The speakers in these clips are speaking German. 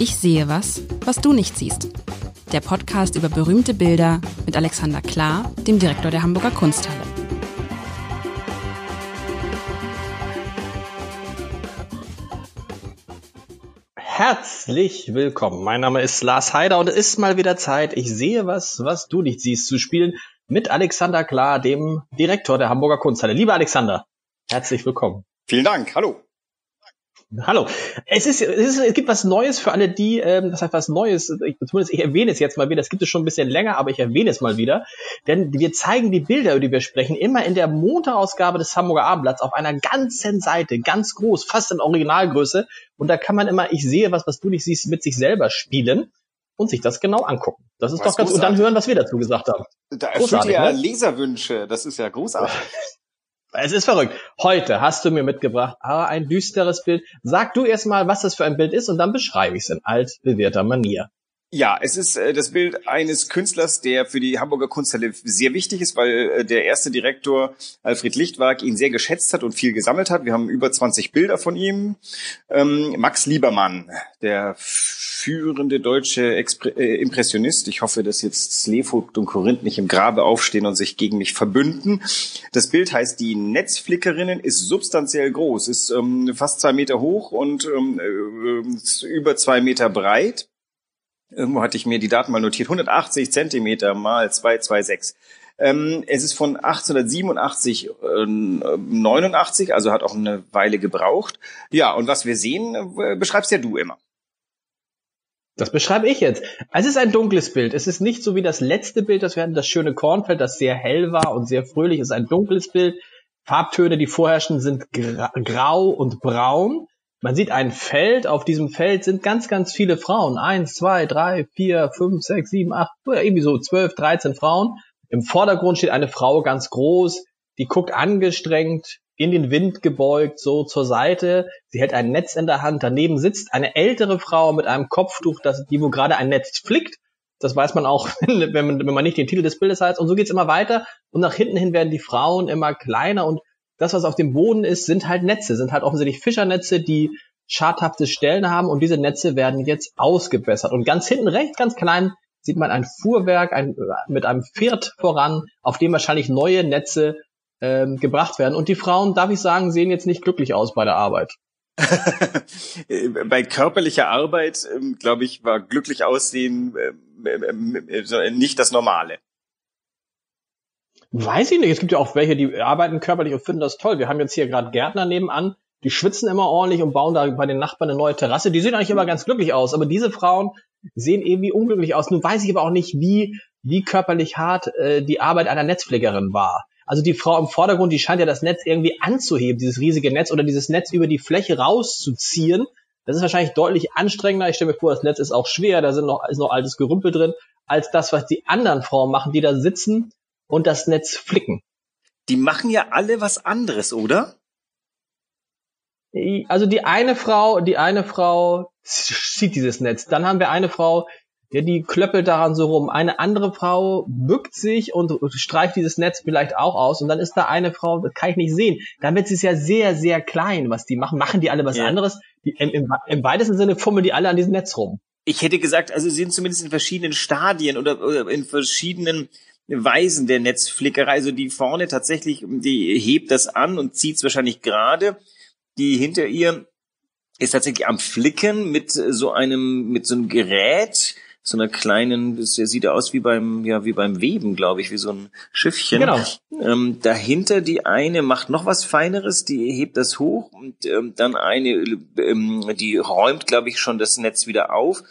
Ich sehe was, was du nicht siehst. Der Podcast über berühmte Bilder mit Alexander Klar, dem Direktor der Hamburger Kunsthalle. Herzlich willkommen. Mein Name ist Lars Heider und es ist mal wieder Zeit. Ich sehe was, was du nicht siehst, zu spielen mit Alexander Klar, dem Direktor der Hamburger Kunsthalle. Lieber Alexander, herzlich willkommen. Vielen Dank. Hallo. Hallo. Es ist, es ist, es gibt was Neues für alle die, ähm, das heißt was Neues, ich, zumindest ich erwähne es jetzt mal wieder, das gibt es schon ein bisschen länger, aber ich erwähne es mal wieder, denn wir zeigen die Bilder, über die wir sprechen, immer in der Montagausgabe des Hamburger Abendblatts auf einer ganzen Seite, ganz groß, fast in Originalgröße und da kann man immer, ich sehe was, was du nicht siehst, mit sich selber spielen und sich das genau angucken. Das ist was doch ganz, großartig. und dann hören, was wir dazu gesagt haben. Da erfüllt ihr ja ne? Leserwünsche, das ist ja großartig. Es ist verrückt. Heute hast du mir mitgebracht, aber ein düsteres Bild. Sag du erst mal, was das für ein Bild ist und dann beschreibe ich es in altbewährter Manier. Ja, es ist äh, das Bild eines Künstlers, der für die Hamburger Kunsthalle sehr wichtig ist, weil äh, der erste Direktor Alfred Lichtwag ihn sehr geschätzt hat und viel gesammelt hat. Wir haben über 20 Bilder von ihm. Ähm, Max Liebermann, der führende deutsche Expre äh, Impressionist. Ich hoffe, dass jetzt Slevogt und Korinth nicht im Grabe aufstehen und sich gegen mich verbünden. Das Bild heißt Die Netzflickerinnen, ist substanziell groß, ist ähm, fast zwei Meter hoch und ähm, äh, über zwei Meter breit Irgendwo hatte ich mir die Daten mal notiert. 180 Zentimeter mal 226. Ähm, es ist von 1887, äh, 89, also hat auch eine Weile gebraucht. Ja, und was wir sehen, äh, beschreibst ja du immer. Das beschreibe ich jetzt. Es ist ein dunkles Bild. Es ist nicht so wie das letzte Bild, das wir hatten, das schöne Kornfeld, das sehr hell war und sehr fröhlich. Es ist ein dunkles Bild. Farbtöne, die vorherrschen, sind grau und braun. Man sieht ein Feld, auf diesem Feld sind ganz, ganz viele Frauen. Eins, zwei, drei, vier, fünf, sechs, sieben, acht, irgendwie so zwölf, dreizehn Frauen. Im Vordergrund steht eine Frau ganz groß, die guckt angestrengt, in den Wind gebeugt, so zur Seite. Sie hält ein Netz in der Hand. Daneben sitzt eine ältere Frau mit einem Kopftuch, das, die wo gerade ein Netz flickt. Das weiß man auch, wenn man, wenn man nicht den Titel des Bildes heißt. Und so geht's immer weiter. Und nach hinten hin werden die Frauen immer kleiner und das, was auf dem Boden ist, sind halt Netze, sind halt offensichtlich Fischernetze, die schadhafte Stellen haben und diese Netze werden jetzt ausgebessert. Und ganz hinten rechts, ganz klein, sieht man ein Fuhrwerk ein, mit einem Pferd voran, auf dem wahrscheinlich neue Netze ähm, gebracht werden. Und die Frauen, darf ich sagen, sehen jetzt nicht glücklich aus bei der Arbeit. bei körperlicher Arbeit, ähm, glaube ich, war glücklich aussehen äh, nicht das Normale. Weiß ich nicht. Es gibt ja auch welche, die arbeiten körperlich und finden das toll. Wir haben jetzt hier gerade Gärtner nebenan, die schwitzen immer ordentlich und bauen da bei den Nachbarn eine neue Terrasse. Die sehen eigentlich immer ganz glücklich aus. Aber diese Frauen sehen irgendwie unglücklich aus. Nun weiß ich aber auch nicht, wie, wie körperlich hart äh, die Arbeit einer Netzpflegerin war. Also die Frau im Vordergrund, die scheint ja das Netz irgendwie anzuheben, dieses riesige Netz oder dieses Netz über die Fläche rauszuziehen. Das ist wahrscheinlich deutlich anstrengender. Ich stelle mir vor, das Netz ist auch schwer, da sind noch, ist noch altes Gerümpel drin, als das, was die anderen Frauen machen, die da sitzen und das Netz flicken. Die machen ja alle was anderes, oder? Also die eine Frau, die eine Frau zieht dieses Netz. Dann haben wir eine Frau, der die klöppelt daran so rum. Eine andere Frau bückt sich und streicht dieses Netz vielleicht auch aus. Und dann ist da eine Frau, das kann ich nicht sehen. Dann wird es ja sehr, sehr klein, was die machen. Machen die alle was ja. anderes? Die, im, im, Im weitesten Sinne fummeln die alle an diesem Netz rum. Ich hätte gesagt, also sie sind zumindest in verschiedenen Stadien oder, oder in verschiedenen Weisen der Netzflickerei. Also die vorne tatsächlich, die hebt das an und zieht es wahrscheinlich gerade. Die hinter ihr ist tatsächlich am Flicken mit so einem, mit so einem Gerät, so einer kleinen, das sieht aus wie beim, ja, wie beim Weben, glaube ich, wie so ein Schiffchen. Genau. Ähm, dahinter die eine macht noch was Feineres, die hebt das hoch und ähm, dann eine, ähm, die räumt, glaube ich, schon das Netz wieder auf.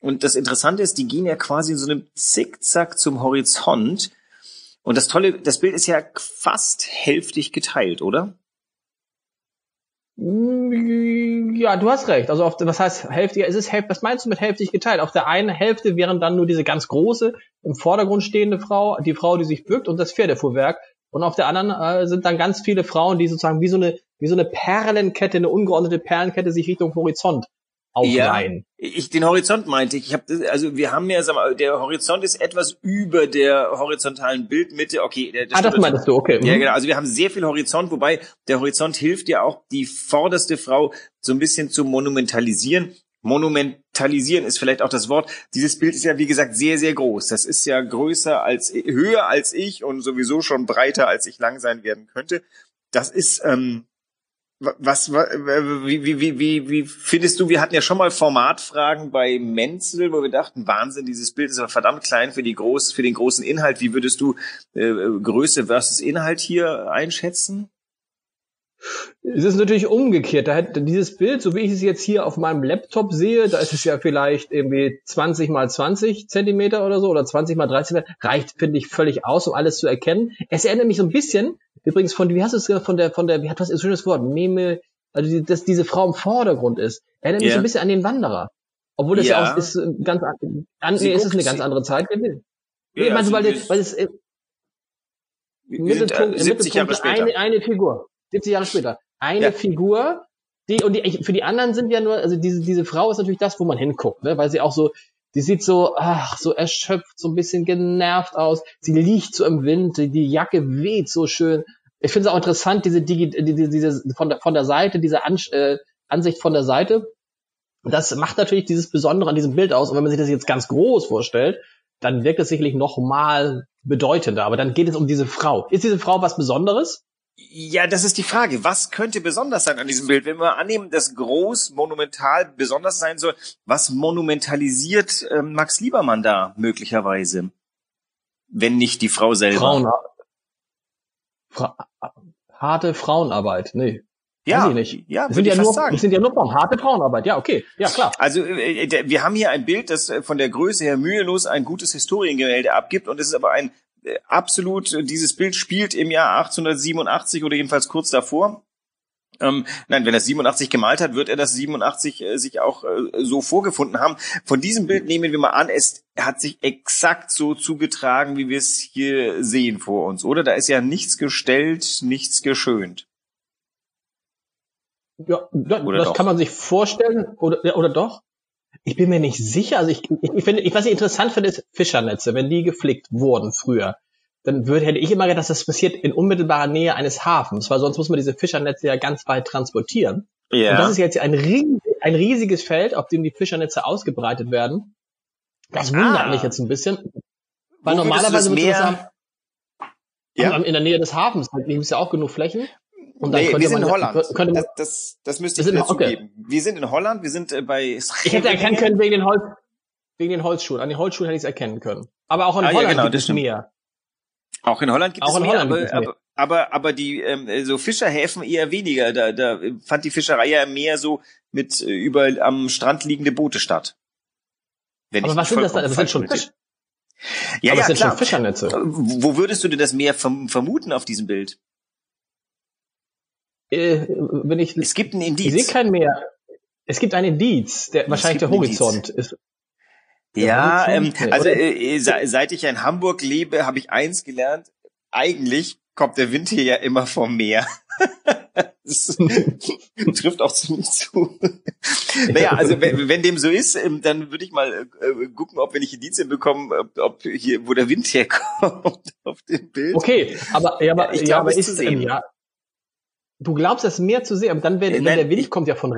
Und das Interessante ist, die gehen ja quasi in so einem Zickzack zum Horizont. Und das Tolle, das Bild ist ja fast hälftig geteilt, oder? Mm, ja, du hast recht. Also auf, was heißt hälftig? Es ist was meinst du mit hälftig geteilt? Auf der einen Hälfte wären dann nur diese ganz große im Vordergrund stehende Frau, die Frau, die sich bückt und das Pferdefuhrwerk. Und auf der anderen äh, sind dann ganz viele Frauen, die sozusagen wie so eine wie so eine Perlenkette, eine ungeordnete Perlenkette sich Richtung Horizont aufreihen. Ja, ich den Horizont meinte ich. Ich habe also wir haben ja sag mal, der Horizont ist etwas über der horizontalen Bildmitte. Okay, der, der ah, das meintest du, okay. Ja, mhm. genau. Also wir haben sehr viel Horizont, wobei der Horizont hilft ja auch die vorderste Frau so ein bisschen zu monumentalisieren. Monumentalisieren ist vielleicht auch das Wort. Dieses Bild ist ja, wie gesagt, sehr, sehr groß. Das ist ja größer als, höher als ich und sowieso schon breiter, als ich lang sein werden könnte. Das ist, ähm, was, wie, wie, wie, wie, wie findest du, wir hatten ja schon mal Formatfragen bei Menzel, wo wir dachten, Wahnsinn, dieses Bild ist aber verdammt klein für die groß, für den großen Inhalt. Wie würdest du äh, Größe versus Inhalt hier einschätzen? Es ist natürlich umgekehrt. Da hat dieses Bild, so wie ich es jetzt hier auf meinem Laptop sehe, da ist es ja vielleicht irgendwie 20 mal 20 Zentimeter oder so oder 20 mal 30 Zentimeter, reicht, finde ich, völlig aus, um alles zu erkennen. Es erinnert mich so ein bisschen Übrigens von, wie hast du es gesagt, von der, von der, wie hat was ein schönes Wort, Meme, also die, dass diese Frau im Vordergrund ist. Erinnert mich yeah. so ein bisschen an den Wanderer. Obwohl das ja, ja auch ist äh, ganz an, nee, ist es eine ganz andere Zeit gewesen. Ja, nee, meinst du, weil, weil es im Mittelpunkt, im Mittelpunkt eine, eine Figur. 70 Jahre später. Eine ja. Figur, die, und die, für die anderen sind ja nur, also diese, diese Frau ist natürlich das, wo man hinguckt, ne, weil sie auch so, die sieht so, ach, so erschöpft, so ein bisschen genervt aus. Sie liegt so im Wind, die Jacke weht so schön. Ich finde es auch interessant, diese, Digi diese, diese von der, von der Seite, diese An äh, Ansicht von der Seite. Das macht natürlich dieses Besondere an diesem Bild aus. Und wenn man sich das jetzt ganz groß vorstellt, dann wirkt es sicherlich noch mal bedeutender. Aber dann geht es um diese Frau. Ist diese Frau was Besonderes? Ja, das ist die Frage. Was könnte besonders sein an diesem Bild? Wenn wir annehmen, dass groß, monumental besonders sein soll, was monumentalisiert äh, Max Liebermann da möglicherweise? Wenn nicht die Frau selber. Frauen, Fra harte Frauenarbeit, nee. Ja, ja, sind ja nur, sagen. das sind ja nur Frauen. Harte Frauenarbeit, ja, okay, ja klar. Also äh, wir haben hier ein Bild, das äh, von der Größe her mühelos ein gutes Historiengemälde abgibt und es ist aber ein äh, absolut, dieses Bild spielt im Jahr 1887 oder jedenfalls kurz davor. Ähm, nein, wenn er 87 gemalt hat, wird er das 87 äh, sich auch äh, so vorgefunden haben. Von diesem Bild nehmen wir mal an, es hat sich exakt so zugetragen, wie wir es hier sehen vor uns, oder? Da ist ja nichts gestellt, nichts geschönt. Ja, das doch? kann man sich vorstellen, oder, oder doch? Ich bin mir nicht sicher. Also ich, ich, ich finde, ich, was ich interessant finde, ist Fischernetze, wenn die geflickt wurden früher dann würde, hätte ich immer gedacht, dass das passiert in unmittelbarer Nähe eines Hafens, weil sonst muss man diese Fischernetze ja ganz weit transportieren. Ja. Und das ist jetzt ein, riesig, ein riesiges Feld, auf dem die Fischernetze ausgebreitet werden. Das wundert ah. mich jetzt ein bisschen. Weil Wo normalerweise würde sagen, ja. in der Nähe des Hafens, da gibt es ja auch genug Flächen. Und nee, wir sind in Holland. Man, das, das, das müsste ich zugeben. Okay. Wir sind in Holland, wir sind äh, bei Ich hätte erkennen können wegen den Holz, wegen den Holzschuhen. An den Holzschuhen hätte ich es erkennen können. Aber auch in ah, Holland ja, genau, gibt es mehr. Auch in Holland gibt auch es mehr, Holland aber, aber, aber, aber die ähm, so Fischerhäfen eher weniger. Da, da fand die Fischerei ja mehr so mit äh, über am Strand liegende Boote statt. Wenn aber was sind das dann? Das sind schon Fisch. Ja, aber ja, klar. Fischernetze. Wo würdest du denn das Meer vermuten auf diesem Bild? Äh, wenn ich, es gibt ein Indiz. Ich sehe kein Meer. Es gibt ein Indiz, der, wahrscheinlich der Horizont ist. Ja, ähm, also äh, äh seit ich in Hamburg lebe, habe ich eins gelernt. Eigentlich kommt der Wind hier ja immer vom Meer. das trifft auch ziemlich zu. naja, also wenn, wenn, dem so ist, ähm, dann würde ich mal äh, gucken, ob wenn ich Indizien bekomme, ob hier, wo der Wind herkommt auf dem Bild. Okay, aber, ja, aber, ich ja, aber ist, ähm, ja, du glaubst das Meer zu sehen, aber dann, wenn, wenn der Wind kommt ja von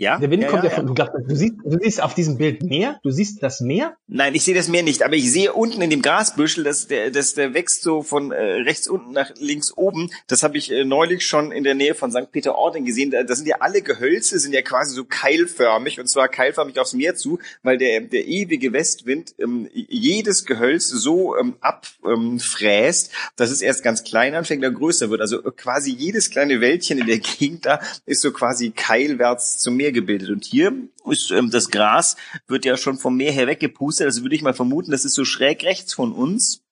ja? Der Wind ja, kommt ja, ja von, du, glaubst, du, siehst, du siehst auf diesem Bild Meer? Du siehst das Meer? Nein, ich sehe das Meer nicht, aber ich sehe unten in dem Grasbüschel, dass der, dass der wächst so von äh, rechts unten nach links oben. Das habe ich äh, neulich schon in der Nähe von St. Peter-Ording gesehen. Da, da sind ja alle Gehölze, sind ja quasi so keilförmig und zwar keilförmig aufs Meer zu, weil der, der ewige Westwind ähm, jedes Gehölz so ähm, abfräst, ähm, dass es erst ganz klein anfängt, dann größer wird. Also quasi jedes kleine Wäldchen in der Gegend da ist so quasi keilwärts zum Meer Meer gebildet. Und hier ist ähm, das Gras wird ja schon vom Meer her weggepustet. Also würde ich mal vermuten, das ist so schräg rechts von uns.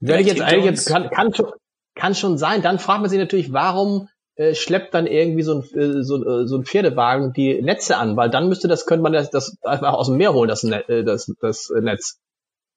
Werde ich jetzt eigentlich jetzt kann, kann, schon, kann schon sein. Dann fragt man sich natürlich, warum äh, schleppt dann irgendwie so ein, äh, so, äh, so ein Pferdewagen die Netze an, weil dann müsste das, könnte man das, das einfach aus dem Meer holen, das, Net, äh, das, das Netz.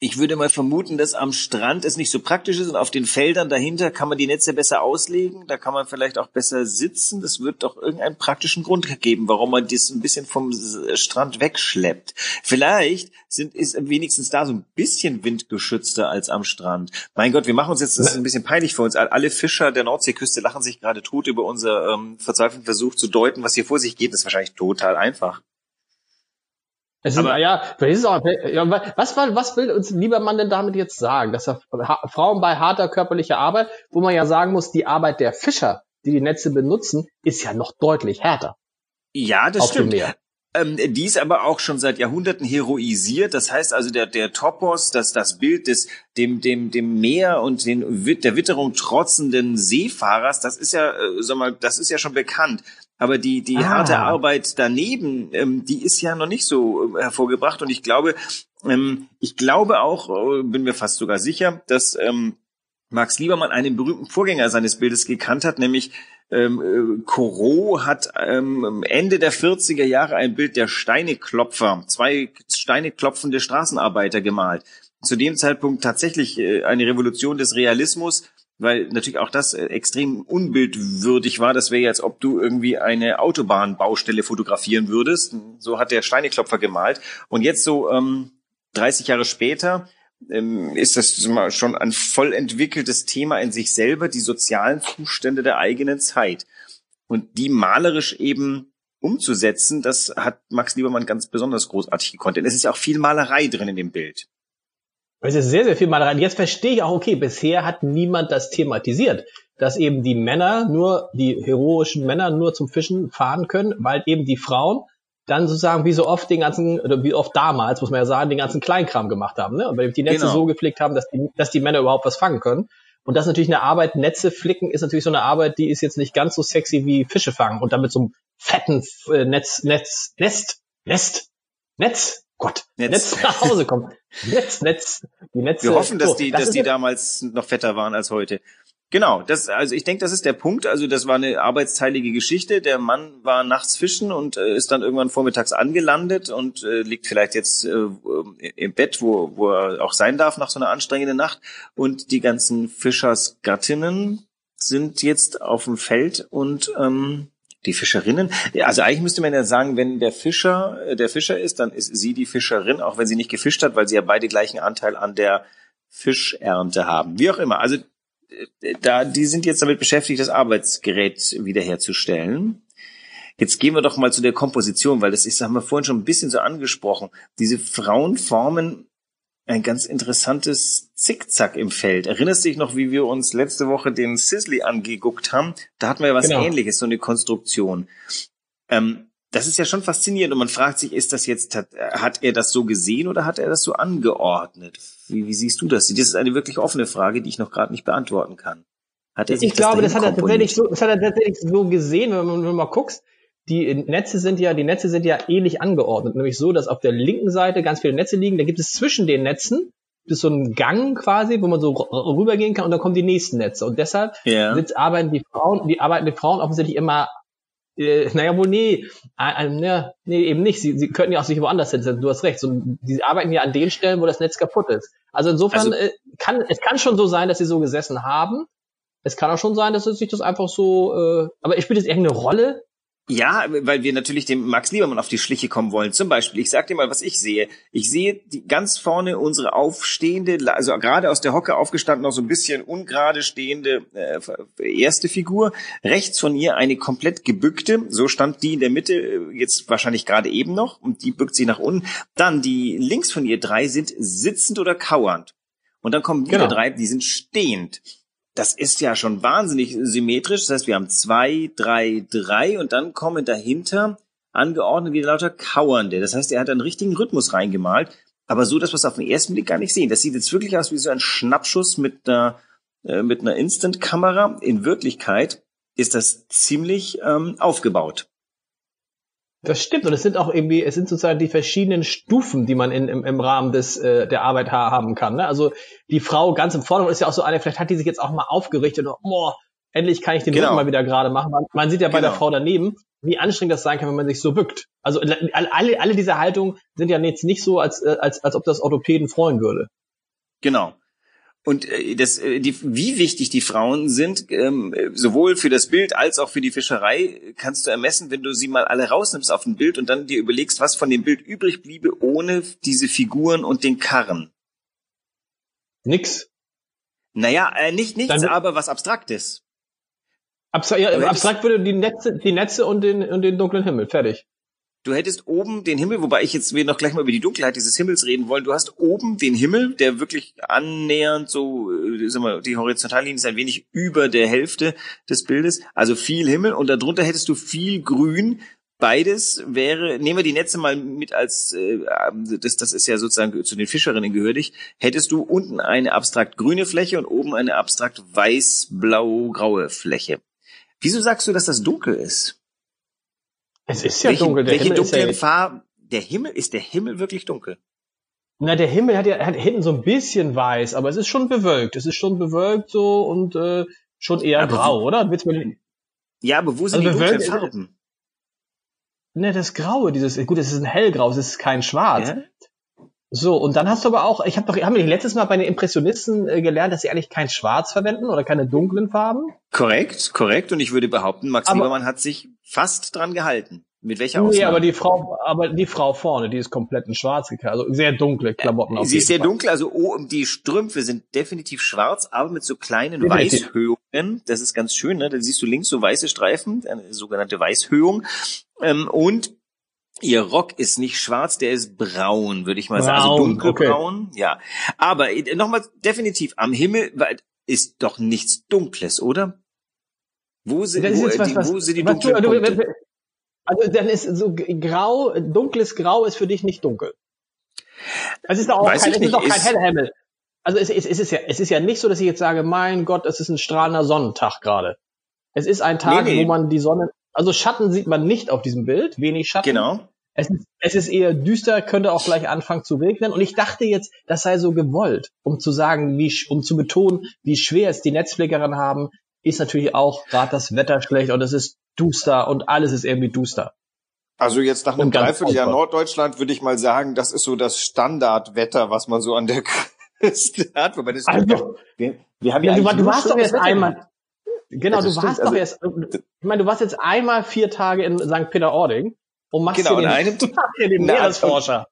Ich würde mal vermuten, dass am Strand es nicht so praktisch ist und auf den Feldern dahinter kann man die Netze besser auslegen. Da kann man vielleicht auch besser sitzen. Das wird doch irgendeinen praktischen Grund geben, warum man das ein bisschen vom Strand wegschleppt. Vielleicht sind, ist wenigstens da so ein bisschen windgeschützter als am Strand. Mein Gott, wir machen uns jetzt, das ist ein bisschen peinlich für uns. Alle Fischer der Nordseeküste lachen sich gerade tot über unser ähm, verzweifelten Versuch zu deuten, was hier vor sich geht. Das ist wahrscheinlich total einfach. Es ist, ja, ist auch, ja, was, was will uns Liebermann denn damit jetzt sagen? Dass er, Frauen bei harter körperlicher Arbeit, wo man ja sagen muss, die Arbeit der Fischer, die die Netze benutzen, ist ja noch deutlich härter. Ja, das stimmt. Ähm, die ist aber auch schon seit Jahrhunderten heroisiert. Das heißt also, der, der Topos, das, das Bild des, dem, dem, dem Meer und den, der Witterung trotzenden Seefahrers, das ist ja, äh, sag mal, das ist ja schon bekannt. Aber die, die ah. harte Arbeit daneben, ähm, die ist ja noch nicht so äh, hervorgebracht. Und ich glaube, ähm, ich glaube auch, äh, bin mir fast sogar sicher, dass ähm, Max Liebermann einen berühmten Vorgänger seines Bildes gekannt hat, nämlich ähm, äh, Corot hat ähm, Ende der 40er Jahre ein Bild der Steineklopfer, zwei steineklopfende Straßenarbeiter gemalt. Zu dem Zeitpunkt tatsächlich äh, eine Revolution des Realismus, weil natürlich auch das äh, extrem unbildwürdig war. Das wäre jetzt, ob du irgendwie eine Autobahnbaustelle fotografieren würdest. So hat der Steineklopfer gemalt. Und jetzt so ähm, 30 Jahre später ähm, ist das schon ein voll entwickeltes Thema in sich selber, die sozialen Zustände der eigenen Zeit. Und die malerisch eben umzusetzen, das hat Max Liebermann ganz besonders großartig gekonnt. Denn es ist ja auch viel Malerei drin in dem Bild. Es ist sehr, sehr viel Malerei. Jetzt verstehe ich auch, okay, bisher hat niemand das thematisiert, dass eben die Männer nur, die heroischen Männer nur zum Fischen fahren können, weil eben die Frauen dann sozusagen wie so oft den ganzen, oder wie oft damals, muss man ja sagen, den ganzen Kleinkram gemacht haben, ne? Und weil die Netze genau. so gepflegt haben, dass die, dass die Männer überhaupt was fangen können. Und das ist natürlich eine Arbeit, Netze flicken ist natürlich so eine Arbeit, die ist jetzt nicht ganz so sexy wie Fische fangen und damit so einem fetten äh, Netz, Netz, Nest, Nest, Netz, Gott, Netz, Netz nach Hause kommt. Netz, Netz, die Netze. Wir hoffen, dass so, die, das dass die damals noch fetter waren als heute. Genau, das, also ich denke, das ist der Punkt. Also das war eine arbeitsteilige Geschichte. Der Mann war nachts fischen und äh, ist dann irgendwann vormittags angelandet und äh, liegt vielleicht jetzt äh, im Bett, wo, wo er auch sein darf nach so einer anstrengenden Nacht. Und die ganzen Fischersgattinnen sind jetzt auf dem Feld und ähm, die Fischerinnen. Also eigentlich müsste man ja sagen, wenn der Fischer äh, der Fischer ist, dann ist sie die Fischerin, auch wenn sie nicht gefischt hat, weil sie ja beide gleichen Anteil an der Fischernte haben. Wie auch immer. Also da, die sind jetzt damit beschäftigt, das Arbeitsgerät wiederherzustellen. Jetzt gehen wir doch mal zu der Komposition, weil das ist, haben wir vorhin schon ein bisschen so angesprochen. Diese Frauen formen ein ganz interessantes Zickzack im Feld. Erinnerst du dich noch, wie wir uns letzte Woche den Sisley angeguckt haben? Da hatten wir ja was genau. ähnliches, so eine Konstruktion. Ähm, das ist ja schon faszinierend und man fragt sich, ist das jetzt, hat, hat er das so gesehen oder hat er das so angeordnet? Wie, wie siehst du das? Das ist eine wirklich offene Frage, die ich noch gerade nicht beantworten kann. Hat er sich ich das glaube, das hat er tatsächlich so, das hat er tatsächlich so gesehen, wenn man, wenn man mal guckst. Die Netze sind ja, die Netze sind ja ähnlich angeordnet, nämlich so, dass auf der linken Seite ganz viele Netze liegen. Da gibt es zwischen den Netzen ist so ein Gang quasi, wo man so rübergehen kann und dann kommen die nächsten Netze. Und deshalb yeah. sind, arbeiten die Frauen, die arbeiten die Frauen offensichtlich immer äh, naja, wohl nee, äh, äh, ne, nee, eben nicht. Sie, sie könnten ja auch sich woanders hinsetzen. Du hast recht. So, sie arbeiten ja an den Stellen, wo das Netz kaputt ist. Also insofern also, äh, kann es kann schon so sein, dass sie so gesessen haben. Es kann auch schon sein, dass es sich das einfach so. Äh, aber spielt das irgendeine Rolle? Ja, weil wir natürlich dem Max Liebermann auf die Schliche kommen wollen. Zum Beispiel, ich sag dir mal, was ich sehe. Ich sehe die, ganz vorne unsere aufstehende, also gerade aus der Hocke aufgestanden, noch so ein bisschen ungerade stehende äh, erste Figur. Rechts von ihr eine komplett gebückte, so stand die in der Mitte, äh, jetzt wahrscheinlich gerade eben noch, und die bückt sie nach unten. Dann die links von ihr drei sind sitzend oder kauernd. Und dann kommen wieder genau. drei, die sind stehend das ist ja schon wahnsinnig symmetrisch. Das heißt, wir haben zwei, drei, drei und dann kommen dahinter angeordnet wieder lauter Kauernde. Das heißt, er hat einen richtigen Rhythmus reingemalt, aber so, dass wir es auf den ersten Blick gar nicht sehen. Das sieht jetzt wirklich aus wie so ein Schnappschuss mit einer, äh, mit einer Instant-Kamera. In Wirklichkeit ist das ziemlich ähm, aufgebaut. Das stimmt und es sind auch irgendwie, es sind sozusagen die verschiedenen Stufen, die man in, im, im Rahmen des äh, der Arbeit haben kann. Ne? Also die Frau ganz im Vordergrund ist ja auch so eine, vielleicht hat die sich jetzt auch mal aufgerichtet und boah, endlich kann ich den genau. Rücken mal wieder gerade machen. Man, man sieht ja bei genau. der Frau daneben, wie anstrengend das sein kann, wenn man sich so bückt. Also alle, alle diese Haltungen sind ja jetzt nicht so, als, äh, als, als ob das Orthopäden freuen würde. Genau. Und äh, das, äh, die, wie wichtig die Frauen sind, ähm, sowohl für das Bild als auch für die Fischerei, kannst du ermessen, wenn du sie mal alle rausnimmst auf ein Bild und dann dir überlegst, was von dem Bild übrig bliebe ohne diese Figuren und den Karren. Nix. Naja, äh, nicht nichts, dann, aber was Abstraktes. Abstra ja, abstrakt würde die Netze, die Netze und den, und den dunklen Himmel, fertig. Du hättest oben den Himmel, wobei ich jetzt wir noch gleich mal über die Dunkelheit dieses Himmels reden wollen. Du hast oben den Himmel, der wirklich annähernd so, äh, sag mal, die Horizontallinie ist ein wenig über der Hälfte des Bildes, also viel Himmel und darunter hättest du viel Grün. Beides wäre, nehmen wir die Netze mal mit als, äh, das, das ist ja sozusagen zu den Fischerinnen gehörig, hättest du unten eine abstrakt grüne Fläche und oben eine abstrakt weiß-blau-graue Fläche. Wieso sagst du, dass das dunkel ist? Es ist ja welche, dunkel. Der welche Himmel dunklen ja Farben? Der Himmel ist der Himmel wirklich dunkel? Na, der Himmel hat ja hat hinten so ein bisschen weiß, aber es ist schon bewölkt. Es ist schon bewölkt so und äh, schon eher aber grau, wo, oder? Ja, aber wo sind also die dunklen Farben? Ne, das Graue, dieses gut, es ist ein hellgrau, es ist kein Schwarz. Ja? So, und dann hast du aber auch, ich habe doch, haben wir letztes Mal bei den Impressionisten äh, gelernt, dass sie eigentlich kein Schwarz verwenden oder keine dunklen Farben? Korrekt, korrekt. Und ich würde behaupten, Max aber, Liebermann hat sich fast dran gehalten. Mit welcher Ausnahme? Nee, aber die Frau, aber die Frau vorne, die ist komplett in Schwarz gekleidet, also sehr dunkle Klamotten. Äh, sie ist sehr Fall. dunkel, also oh, die Strümpfe sind definitiv schwarz, aber mit so kleinen definitiv. Weißhöhungen. Das ist ganz schön, ne? Da siehst du links so weiße Streifen, eine sogenannte Weißhöhung. Ähm, und Ihr Rock ist nicht schwarz, der ist braun, würde ich mal sagen. Also dunkelbraun, okay. ja. Aber äh, nochmal definitiv, am Himmel ist doch nichts Dunkles, oder? Wo sind, wo, was, die, was, wo sind die dunklen du, Punkte? Also dann ist so grau, dunkles Grau ist für dich nicht dunkel. Es ist auch Weiß kein, es ist auch kein Hellhimmel. Also es, es, es, ist ja, es ist ja nicht so, dass ich jetzt sage, mein Gott, es ist ein strahlender Sonnentag gerade. Es ist ein Tag, nee, nee. wo man die Sonne also Schatten sieht man nicht auf diesem Bild, wenig Schatten. Genau. Es ist, es ist eher düster, könnte auch gleich anfangen zu regnen. Und ich dachte jetzt, das sei so gewollt, um zu sagen, wie, um zu betonen, wie schwer es die Netzflickerin haben, ist natürlich auch gerade das Wetter schlecht und es ist duster und alles ist irgendwie duster. Also jetzt nach einem Dreivierteljahr Norddeutschland würde ich mal sagen, das ist so das Standardwetter, was man so an der Küste hat. Wobei das also, wir, wir haben ja, ja du, du warst doch jetzt einmal, Genau, du warst doch also, erst, ich meine, du warst jetzt einmal vier Tage in St. Peter-Ording und machst genau, hier den, einem, hier den Meeresforscher.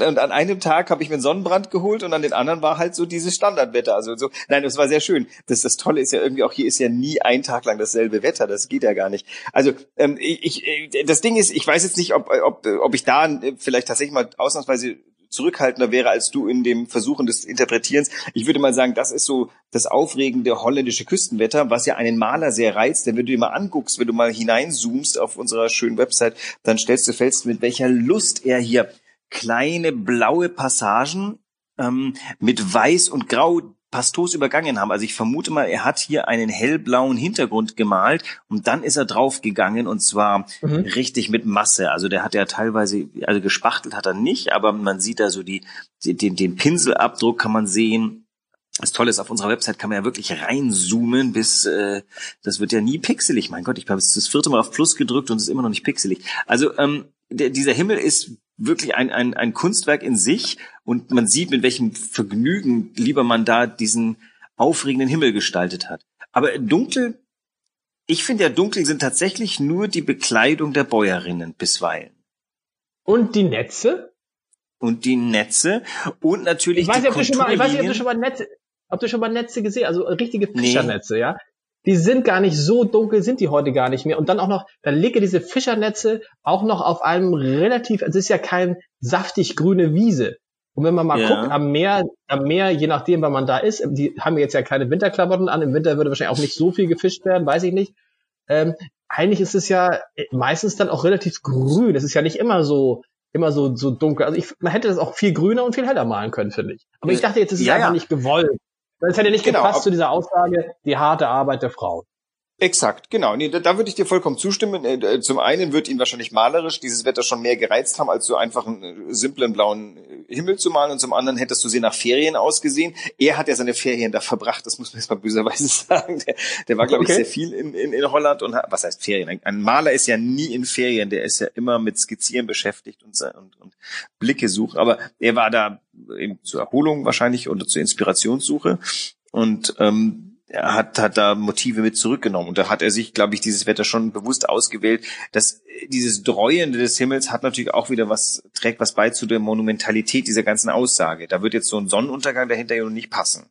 Und an einem Tag habe ich mir einen Sonnenbrand geholt und an den anderen war halt so dieses Standardwetter. Also so, nein, das war sehr schön. Das, das Tolle ist ja irgendwie auch hier ist ja nie ein Tag lang dasselbe Wetter. Das geht ja gar nicht. Also ähm, ich, ich, das Ding ist, ich weiß jetzt nicht, ob, ob, ob ich da vielleicht tatsächlich mal ausnahmsweise zurückhaltender wäre als du in dem Versuchen des Interpretierens. Ich würde mal sagen, das ist so das aufregende holländische Küstenwetter, was ja einen Maler sehr reizt. Denn wenn du dir mal anguckst, wenn du mal hineinzoomst auf unserer schönen Website, dann stellst du fest, mit welcher Lust er hier kleine blaue Passagen ähm, mit Weiß und Grau pastos übergangen haben. Also ich vermute mal, er hat hier einen hellblauen Hintergrund gemalt und dann ist er draufgegangen und zwar mhm. richtig mit Masse. Also der hat ja teilweise, also gespachtelt hat er nicht, aber man sieht da so die, den, den Pinselabdruck kann man sehen. Das Tolle ist, auf unserer Website kann man ja wirklich reinzoomen, bis äh, das wird ja nie pixelig. Mein Gott, ich habe jetzt das vierte Mal auf Plus gedrückt und es ist immer noch nicht pixelig. Also ähm, der, dieser Himmel ist wirklich ein, ein, ein Kunstwerk in sich und man sieht, mit welchem Vergnügen lieber man da diesen aufregenden Himmel gestaltet hat. Aber dunkel, ich finde ja dunkel sind tatsächlich nur die Bekleidung der Bäuerinnen bisweilen. Und die Netze? Und die Netze und natürlich ich weiß, die ob du schon mal, Ich weiß nicht, ob du schon mal Netze, ob du schon mal Netze gesehen, also richtige Fischernetze, nee. ja? Die sind gar nicht so dunkel, sind die heute gar nicht mehr. Und dann auch noch, dann lege diese Fischernetze auch noch auf einem relativ, es ist ja kein saftig grüne Wiese. Und wenn man mal ja. guckt, am Meer, am Meer, je nachdem, wann man da ist, die haben jetzt ja keine Winterklamotten an, im Winter würde wahrscheinlich auch nicht so viel gefischt werden, weiß ich nicht. Ähm, eigentlich ist es ja meistens dann auch relativ grün. Es ist ja nicht immer so, immer so, so dunkel. Also ich, man hätte das auch viel grüner und viel heller malen können, finde ich. Aber ich dachte jetzt, es ist ja, einfach ja. nicht gewollt. Das hätte nicht genau, gepasst zu dieser Aussage, die harte Arbeit der Frau. Exakt, genau. Nee, da, da würde ich dir vollkommen zustimmen. Äh, äh, zum einen wird ihn wahrscheinlich malerisch dieses Wetter schon mehr gereizt haben, als so einfach einen äh, simplen blauen Himmel zu malen. Und zum anderen hättest du sie nach Ferien ausgesehen. Er hat ja seine Ferien da verbracht, das muss man jetzt mal böserweise sagen. Der, der war, glaube okay. ich, sehr viel in, in, in Holland und hat, was heißt Ferien? Ein Maler ist ja nie in Ferien, der ist ja immer mit Skizzieren beschäftigt und, und, und Blicke suchen. Aber er war da eben zur Erholung wahrscheinlich und zur Inspirationssuche. Und ähm, er hat, hat da Motive mit zurückgenommen. Und da hat er sich, glaube ich, dieses Wetter schon bewusst ausgewählt. dass dieses Dreuende des Himmels hat natürlich auch wieder was, trägt was bei zu der Monumentalität dieser ganzen Aussage. Da wird jetzt so ein Sonnenuntergang dahinter ja noch nicht passen.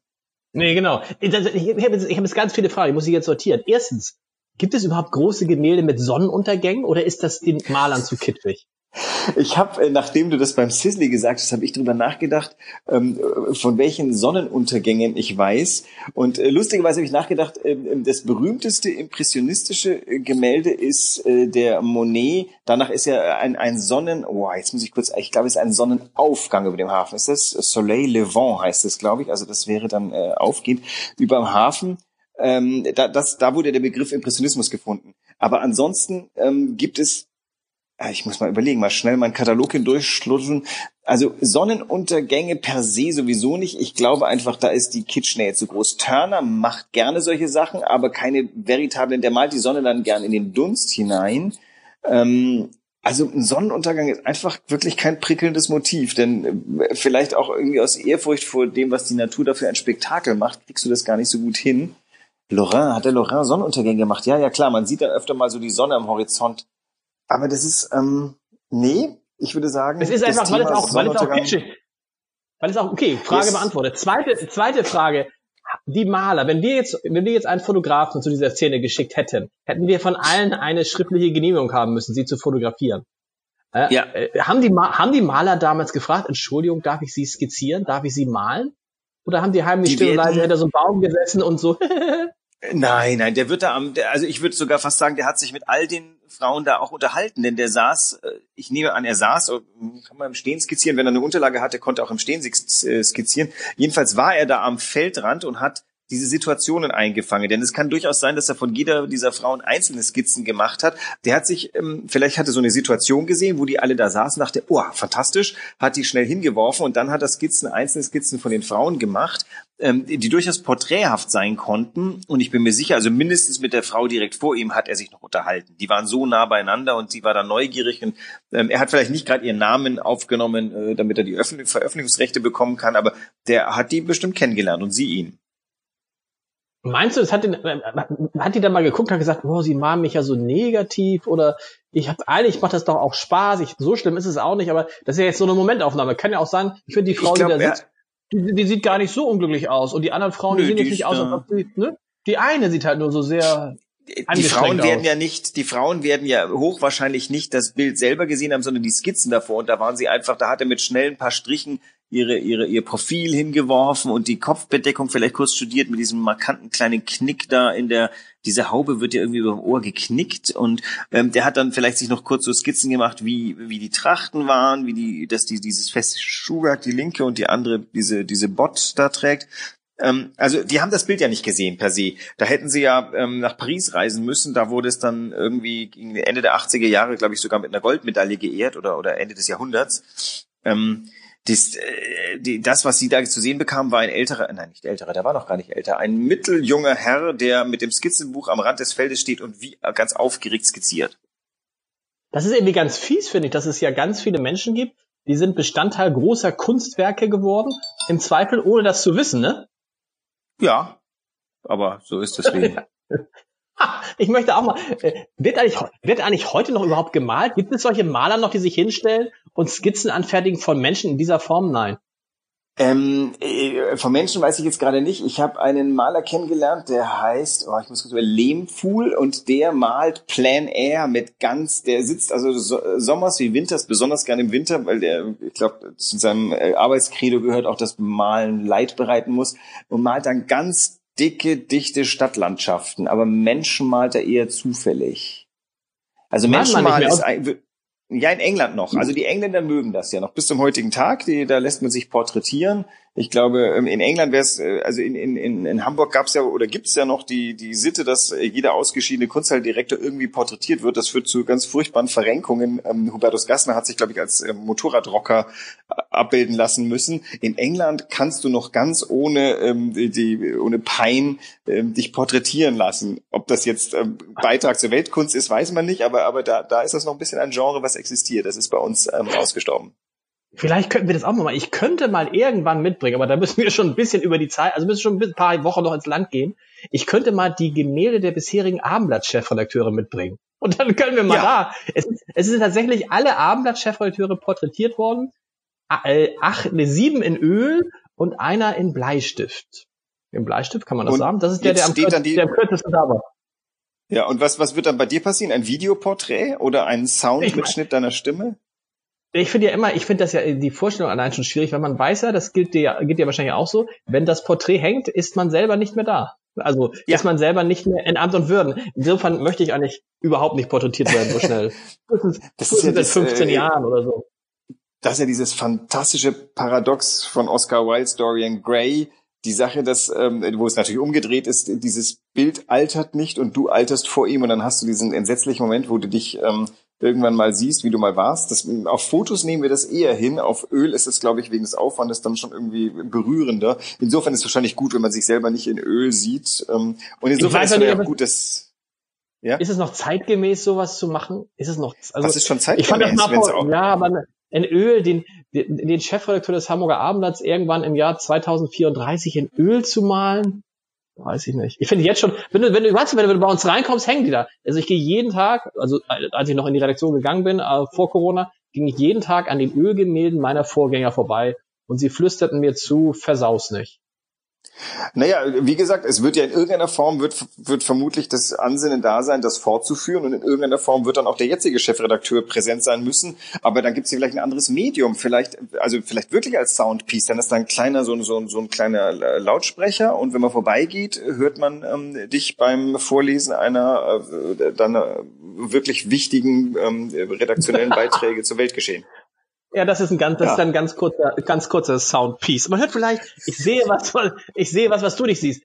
Nee, genau. Ich, habe jetzt, hab jetzt ganz viele Fragen, ich muss sie jetzt sortieren. Erstens, gibt es überhaupt große Gemälde mit Sonnenuntergängen oder ist das den Malern zu kitschig? Ich habe, äh, nachdem du das beim Sisley gesagt hast, habe ich drüber nachgedacht, ähm, von welchen Sonnenuntergängen ich weiß. Und äh, lustigerweise habe ich nachgedacht, ähm, das berühmteste impressionistische Gemälde ist der Monet. Danach ist ja ein, ein Sonnen, oh, jetzt muss ich kurz, ich glaube, es ist ein Sonnenaufgang über dem Hafen. Ist das Soleil Levant heißt es, glaube ich. Also das wäre dann äh, aufgehend über dem Hafen. Ähm, da, das, da wurde der Begriff Impressionismus gefunden. Aber ansonsten ähm, gibt es ich muss mal überlegen, mal schnell meinen Katalog hindurchschlutzen. Also Sonnenuntergänge per se sowieso nicht. Ich glaube einfach, da ist die Kitschnähe zu groß. Turner macht gerne solche Sachen, aber keine veritablen. Der malt die Sonne dann gern in den Dunst hinein. Ähm, also ein Sonnenuntergang ist einfach wirklich kein prickelndes Motiv, denn äh, vielleicht auch irgendwie aus Ehrfurcht vor dem, was die Natur dafür ein Spektakel macht, kriegst du das gar nicht so gut hin. Lorrain, hat der Lorrain Sonnenuntergänge gemacht? Ja, ja klar, man sieht dann öfter mal so die Sonne am Horizont. Aber das ist, ähm, nee, ich würde sagen. Es ist einfach, weil es auch, weil es auch kitschig, weil es auch, okay, Frage yes. beantwortet. Zweite, zweite Frage. Die Maler, wenn wir jetzt, wenn wir jetzt einen Fotografen zu dieser Szene geschickt hätten, hätten wir von allen eine schriftliche Genehmigung haben müssen, sie zu fotografieren. Äh, ja. Äh, haben, die, haben die Maler damals gefragt, Entschuldigung, darf ich Sie skizzieren? Darf ich Sie malen? Oder haben die heimlich still und leise hinter so einem Baum gesessen und so? Nein, nein, der wird da am, der, also ich würde sogar fast sagen, der hat sich mit all den Frauen da auch unterhalten, denn der saß, äh, ich nehme an, er saß, äh, kann man im Stehen skizzieren, wenn er eine Unterlage hatte, konnte auch im Stehen äh, skizzieren. Jedenfalls war er da am Feldrand und hat diese Situationen eingefangen. Denn es kann durchaus sein, dass er von jeder dieser Frauen einzelne Skizzen gemacht hat. Der hat sich, ähm, vielleicht hatte so eine Situation gesehen, wo die alle da saßen, dachte, oh, fantastisch, hat die schnell hingeworfen und dann hat er Skizzen, einzelne Skizzen von den Frauen gemacht, ähm, die durchaus porträthaft sein konnten. Und ich bin mir sicher, also mindestens mit der Frau direkt vor ihm hat er sich noch unterhalten. Die waren so nah beieinander und sie war dann neugierig. Und ähm, er hat vielleicht nicht gerade ihren Namen aufgenommen, äh, damit er die Öffentlich Veröffentlichungsrechte bekommen kann, aber der hat die bestimmt kennengelernt und sie ihn. Meinst du, es hat, den, hat die dann mal geguckt und gesagt, oh, sie mahnen mich ja so negativ oder ich habe eigentlich macht das doch auch Spaß, ich, so schlimm ist es auch nicht, aber das ist ja jetzt so eine Momentaufnahme. Kann ja auch sein, ich finde die Frau, glaub, die da sitzt, die, die, sieht gar nicht so unglücklich aus und die anderen Frauen, Nö, die sehen jetzt nicht aus, als ob sie, ne? Die eine sieht halt nur so sehr die Frauen aus. werden ja nicht, die Frauen werden ja hochwahrscheinlich nicht das Bild selber gesehen haben, sondern die Skizzen davor. Und da waren sie einfach, da hat er mit schnellen paar Strichen ihre, ihre, ihr Profil hingeworfen und die Kopfbedeckung vielleicht kurz studiert mit diesem markanten kleinen Knick da in der, diese Haube wird ja irgendwie über dem Ohr geknickt und ähm, der hat dann vielleicht sich noch kurz so Skizzen gemacht, wie, wie die Trachten waren, wie die, dass die, dieses feste Schuhwerk, die linke und die andere diese, diese Bot da trägt. Ähm, also die haben das Bild ja nicht gesehen per se. Da hätten sie ja ähm, nach Paris reisen müssen. Da wurde es dann irgendwie gegen Ende der 80er Jahre, glaube ich, sogar mit einer Goldmedaille geehrt oder, oder Ende des Jahrhunderts. Ähm, das, äh, die, das, was sie da zu sehen bekam, war ein älterer, nein, nicht älterer, der war noch gar nicht älter, ein mitteljunger Herr, der mit dem Skizzenbuch am Rand des Feldes steht und wie ganz aufgeregt skizziert. Das ist irgendwie ganz fies, finde ich, dass es ja ganz viele Menschen gibt, die sind Bestandteil großer Kunstwerke geworden, im Zweifel ohne das zu wissen, ne? Ja, aber so ist das Leben. ich möchte auch mal, äh, wird eigentlich, wird eigentlich heute noch überhaupt gemalt? Gibt es solche Maler noch, die sich hinstellen und Skizzen anfertigen von Menschen in dieser Form? Nein. Ähm, äh, von Menschen weiß ich jetzt gerade nicht. Ich habe einen Maler kennengelernt, der heißt, oh, ich muss kurz über Lehmfuhl und der malt Plan Air mit ganz, der sitzt also so, Sommers wie Winters, besonders gerne im Winter, weil der, ich glaube, zu seinem äh, Arbeitskredo gehört auch, dass Malen Leid bereiten muss und malt dann ganz dicke, dichte Stadtlandschaften, aber Menschen malt er eher zufällig. Also Menschen malen ist, ja, in England noch. Also die Engländer mögen das ja noch bis zum heutigen Tag. Die, da lässt man sich porträtieren. Ich glaube, ähm, in England wäre es, äh, also in, in, in Hamburg gab es ja oder gibt es ja noch die, die Sitte, dass jeder ausgeschiedene Kunsthaltdirektor irgendwie porträtiert wird. Das führt zu ganz furchtbaren Verrenkungen. Ähm, Hubertus Gassner hat sich, glaube ich, als äh, Motorradrocker äh, abbilden lassen müssen. In England kannst du noch ganz ohne, ähm, die, ohne Pein ähm, dich porträtieren lassen. Ob das jetzt ähm, Beitrag zur Weltkunst ist, weiß man nicht, aber, aber da, da ist das noch ein bisschen ein Genre, was existiert. Das ist bei uns ähm, ausgestorben. Vielleicht könnten wir das auch mal. Ich könnte mal irgendwann mitbringen, aber da müssen wir schon ein bisschen über die Zeit, also müssen schon ein paar Wochen noch ins Land gehen. Ich könnte mal die Gemälde der bisherigen Abendblatt-Chefredakteure mitbringen. Und dann können wir mal ja. da. Es, es sind tatsächlich alle Abendblatt-Chefredakteure porträtiert worden. Äh, ach, ne, sieben in Öl und einer in Bleistift. Im Bleistift kann man das und sagen? Das ist der, der am, kürz, der am kürzesten da war. Ja, und was, was wird dann bei dir passieren? Ein Videoporträt oder ein Soundmitschnitt deiner Stimme? Ich finde ja immer, ich finde das ja die Vorstellung allein schon schwierig, weil man weiß ja, das gilt dir, gilt dir wahrscheinlich auch so, wenn das Porträt hängt, ist man selber nicht mehr da. Also ja. ist man selber nicht mehr in Amt und Würden. Insofern möchte ich eigentlich überhaupt nicht porträtiert werden so schnell. Das ist, das ist ja seit 15 äh, Jahren oder so. Das ist ja dieses fantastische Paradox von Oscar Wilde's Dorian Gray, die Sache, dass, ähm, wo es natürlich umgedreht ist, dieses Bild altert nicht und du alterst vor ihm und dann hast du diesen entsetzlichen Moment, wo du dich ähm, irgendwann mal siehst, wie du mal warst. Das, auf Fotos nehmen wir das eher hin. Auf Öl ist es, glaube ich, wegen des Aufwandes dann schon irgendwie berührender. Insofern ist es wahrscheinlich gut, wenn man sich selber nicht in Öl sieht. Ähm, und insofern ist es ja gut, dass ja? Ist es noch zeitgemäß, sowas zu machen? Ist es noch? Also, das ist schon zeitgemäß. Ich fand das mal vor, ja, aber in Öl, den, den Chefredakteur des Hamburger Abendblatts irgendwann im Jahr 2034 in Öl zu malen, weiß ich nicht. Ich finde jetzt schon, wenn du, wenn du, weißt du, wenn du bei uns reinkommst, hängen die da. Also ich gehe jeden Tag, also als ich noch in die Redaktion gegangen bin, äh, vor Corona, ging ich jeden Tag an den Ölgemälden meiner Vorgänger vorbei und sie flüsterten mir zu, versaus nicht. Naja, wie gesagt, es wird ja in irgendeiner Form wird, wird vermutlich das Ansinnen da sein, das fortzuführen und in irgendeiner Form wird dann auch der jetzige Chefredakteur präsent sein müssen. Aber dann gibt es hier vielleicht ein anderes Medium, vielleicht, also vielleicht wirklich als Soundpiece. Dann ist da ein kleiner, so, so, so ein kleiner Lautsprecher und wenn man vorbeigeht, hört man ähm, dich beim Vorlesen einer äh, dann äh, wirklich wichtigen ähm, redaktionellen Beiträge zur Weltgeschehen. Ja, das ist ein ganz, das ja. ist ein ganz kurzer, ganz kurzer Soundpiece. Man hört vielleicht, ich sehe was, ich sehe was, was du nicht siehst.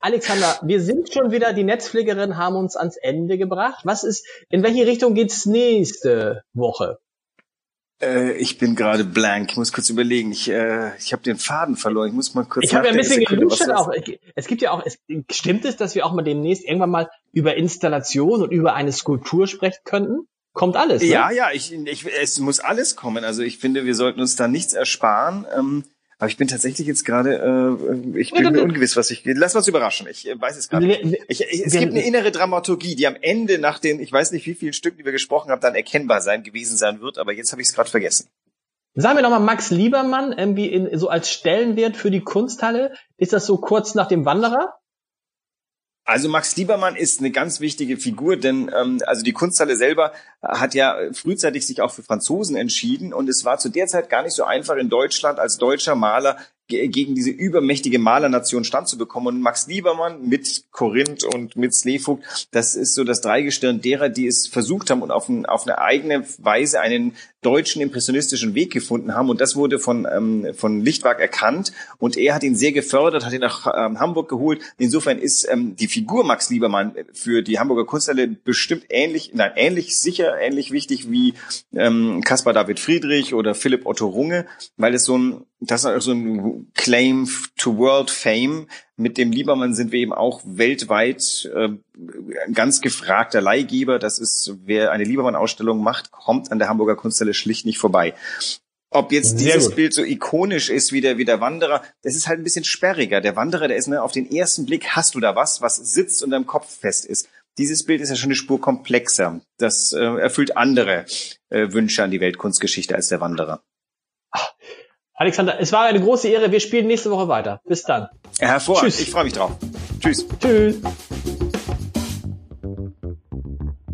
Alexander, wir sind schon wieder, die Netzpflegerinnen haben uns ans Ende gebracht. Was ist, in welche Richtung geht's nächste Woche? Äh, ich bin gerade blank. Ich muss kurz überlegen. Ich, äh, ich habe den Faden verloren. Ich muss mal kurz. Ich habe ja ein bisschen geluscht auch. Es gibt ja auch. Es, stimmt es, dass wir auch mal demnächst irgendwann mal über Installation und über eine Skulptur sprechen könnten? Kommt alles. Ne? Ja, ja, ich, ich, es muss alles kommen. Also ich finde, wir sollten uns da nichts ersparen. Ähm, aber ich bin tatsächlich jetzt gerade, äh, ich bin mir ungewiss, was ich. Lass uns überraschen. Ich äh, weiß es gerade nicht. Ich, ich, es gibt eine innere Dramaturgie, die am Ende nach den, ich weiß nicht, wie vielen Stücken, die wir gesprochen haben, dann erkennbar sein gewesen sein wird. Aber jetzt habe ich es gerade vergessen. Sagen wir nochmal Max Liebermann, irgendwie in, so als Stellenwert für die Kunsthalle. Ist das so kurz nach dem Wanderer? Also Max Liebermann ist eine ganz wichtige Figur, denn ähm, also die Kunsthalle selber hat ja frühzeitig sich auch für Franzosen entschieden und es war zu der Zeit gar nicht so einfach in Deutschland als deutscher Maler gegen diese übermächtige Malernation standzubekommen. Und Max Liebermann mit Korinth und mit Slevogt, das ist so das Dreigestirn derer, die es versucht haben und auf, ein, auf eine eigene Weise einen deutschen impressionistischen Weg gefunden haben. Und das wurde von, ähm, von Lichtwag erkannt. Und er hat ihn sehr gefördert, hat ihn nach ähm, Hamburg geholt. Insofern ist ähm, die Figur Max Liebermann für die Hamburger Kunsthalle bestimmt ähnlich, nein, ähnlich sicher, ähnlich wichtig wie ähm, Caspar David Friedrich oder Philipp Otto Runge, weil es so ein das ist so ein Claim to World Fame. Mit dem Liebermann sind wir eben auch weltweit äh, ganz gefragter Leihgeber. Das ist, wer eine Liebermann-Ausstellung macht, kommt an der Hamburger Kunsthalle schlicht nicht vorbei. Ob jetzt dieses Bild so ikonisch ist wie der, wie der Wanderer, das ist halt ein bisschen sperriger. Der Wanderer, der ist, ne, auf den ersten Blick hast du da was, was sitzt und im Kopf fest ist. Dieses Bild ist ja schon eine Spur komplexer. Das äh, erfüllt andere äh, Wünsche an die Weltkunstgeschichte als der Wanderer. Ach, Alexander, es war eine große Ehre. Wir spielen nächste Woche weiter. Bis dann. Hervorragend. Tschüss. Ich freue mich drauf. Tschüss. Tschüss.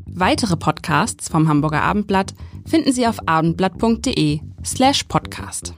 Weitere Podcasts vom Hamburger Abendblatt finden Sie auf abendblatt.de slash podcast.